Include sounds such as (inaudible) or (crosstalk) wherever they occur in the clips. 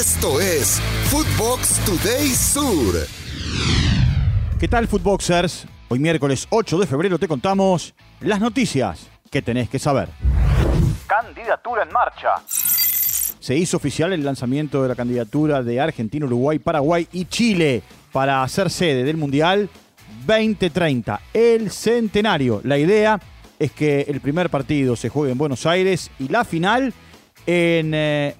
Esto es Footbox Today Sur. ¿Qué tal, Footboxers? Hoy miércoles 8 de febrero te contamos las noticias que tenés que saber. Candidatura en marcha. Se hizo oficial el lanzamiento de la candidatura de Argentina, Uruguay, Paraguay y Chile para ser sede del Mundial 2030, el centenario. La idea es que el primer partido se juegue en Buenos Aires y la final en eh,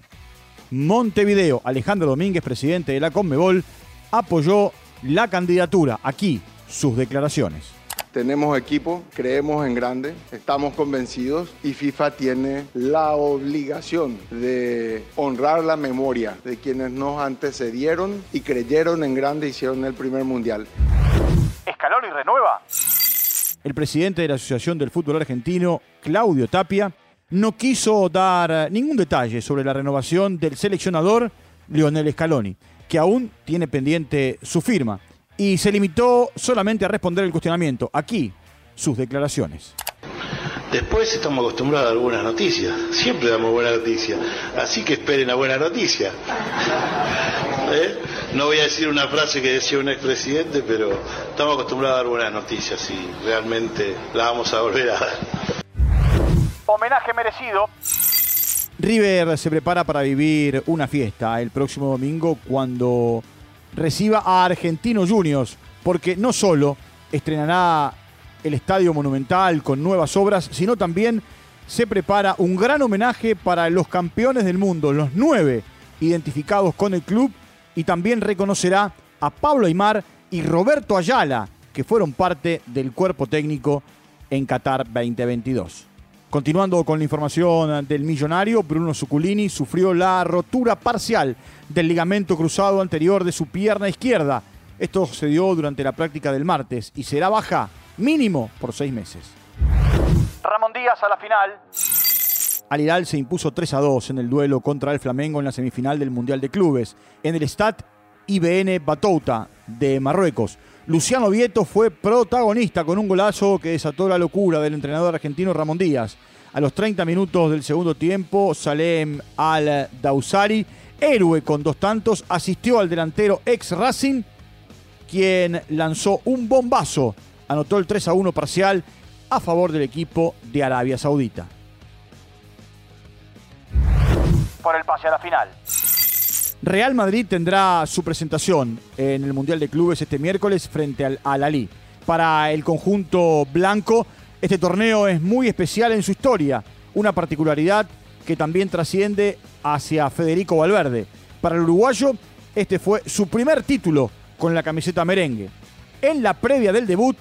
Montevideo. Alejandro Domínguez, presidente de la Conmebol, apoyó la candidatura. Aquí sus declaraciones. Tenemos equipo, creemos en grande, estamos convencidos y FIFA tiene la obligación de honrar la memoria de quienes nos antecedieron y creyeron en grande y hicieron el primer mundial. Escalón y renueva. El presidente de la Asociación del Fútbol Argentino, Claudio Tapia, no quiso dar eh, ningún detalle sobre la renovación del seleccionador Lionel Scaloni, que aún tiene pendiente su firma, y se limitó solamente a responder el cuestionamiento. Aquí, sus declaraciones. Después estamos acostumbrados a dar buenas noticias, siempre damos buenas noticias, así que esperen la buena noticia. (laughs) ¿Eh? No voy a decir una frase que decía un expresidente, pero estamos acostumbrados a dar buenas noticias y realmente la vamos a volver a dar. Homenaje merecido. River se prepara para vivir una fiesta el próximo domingo cuando reciba a Argentinos Juniors, porque no solo estrenará el Estadio Monumental con nuevas obras, sino también se prepara un gran homenaje para los campeones del mundo, los nueve identificados con el club, y también reconocerá a Pablo Aymar y Roberto Ayala, que fueron parte del cuerpo técnico en Qatar 2022. Continuando con la información del millonario, Bruno Zuculini sufrió la rotura parcial del ligamento cruzado anterior de su pierna izquierda. Esto se dio durante la práctica del martes y será baja mínimo por seis meses. Ramón Díaz a la final. Al Hilal se impuso 3 a 2 en el duelo contra el Flamengo en la semifinal del Mundial de Clubes, en el Stade IBN Batouta de Marruecos. Luciano Vieto fue protagonista con un golazo que desató la locura del entrenador argentino Ramón Díaz. A los 30 minutos del segundo tiempo, Salem Al-Dausari, héroe con dos tantos, asistió al delantero ex Racing, quien lanzó un bombazo, anotó el 3 a 1 parcial a favor del equipo de Arabia Saudita. Por el pase a la final. Real Madrid tendrá su presentación en el Mundial de Clubes este miércoles frente al Al-Ali. Para el conjunto blanco, este torneo es muy especial en su historia, una particularidad que también trasciende hacia Federico Valverde. Para el uruguayo, este fue su primer título con la camiseta merengue. En la previa del debut,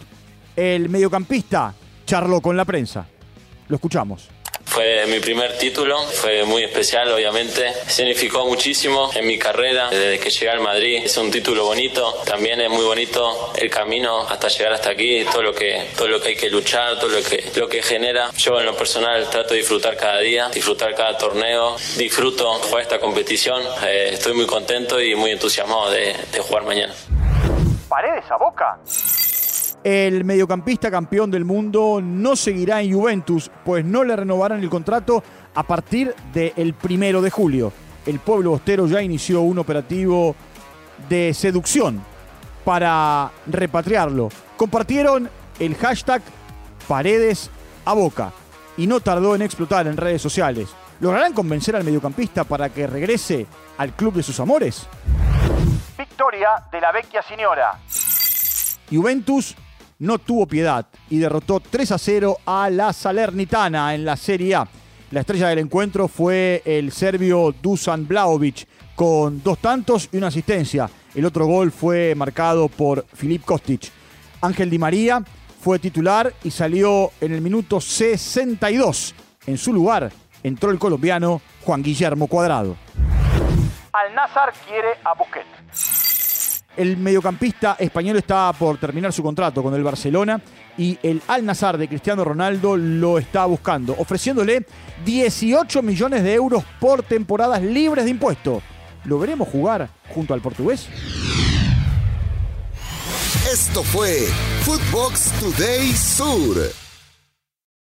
el mediocampista charló con la prensa. Lo escuchamos. Fue mi primer título, fue muy especial obviamente, significó muchísimo en mi carrera desde que llegué al Madrid, es un título bonito, también es muy bonito el camino hasta llegar hasta aquí, todo lo que, todo lo que hay que luchar, todo lo que, lo que genera. Yo en lo personal trato de disfrutar cada día, disfrutar cada torneo, disfruto jugar esta competición, eh, estoy muy contento y muy entusiasmado de, jugar mañana. Paredes a boca. El mediocampista campeón del mundo no seguirá en Juventus, pues no le renovarán el contrato a partir del primero de julio. El pueblo bostero ya inició un operativo de seducción para repatriarlo. Compartieron el hashtag Paredes a Boca y no tardó en explotar en redes sociales. ¿Lograrán convencer al mediocampista para que regrese al club de sus amores? Victoria de la Vecchia Signora. Juventus no tuvo piedad y derrotó 3 a 0 a la Salernitana en la Serie A. La estrella del encuentro fue el serbio Dusan Blaovic con dos tantos y una asistencia. El otro gol fue marcado por Filip Kostic. Ángel Di María fue titular y salió en el minuto 62. En su lugar entró el colombiano Juan Guillermo Cuadrado. Al Nazar quiere a Busquets. El mediocampista español está por terminar su contrato con el Barcelona y el Al Nazar de Cristiano Ronaldo lo está buscando, ofreciéndole 18 millones de euros por temporadas libres de impuesto. ¿Lo veremos jugar junto al portugués? Esto fue Footbox Today Sur.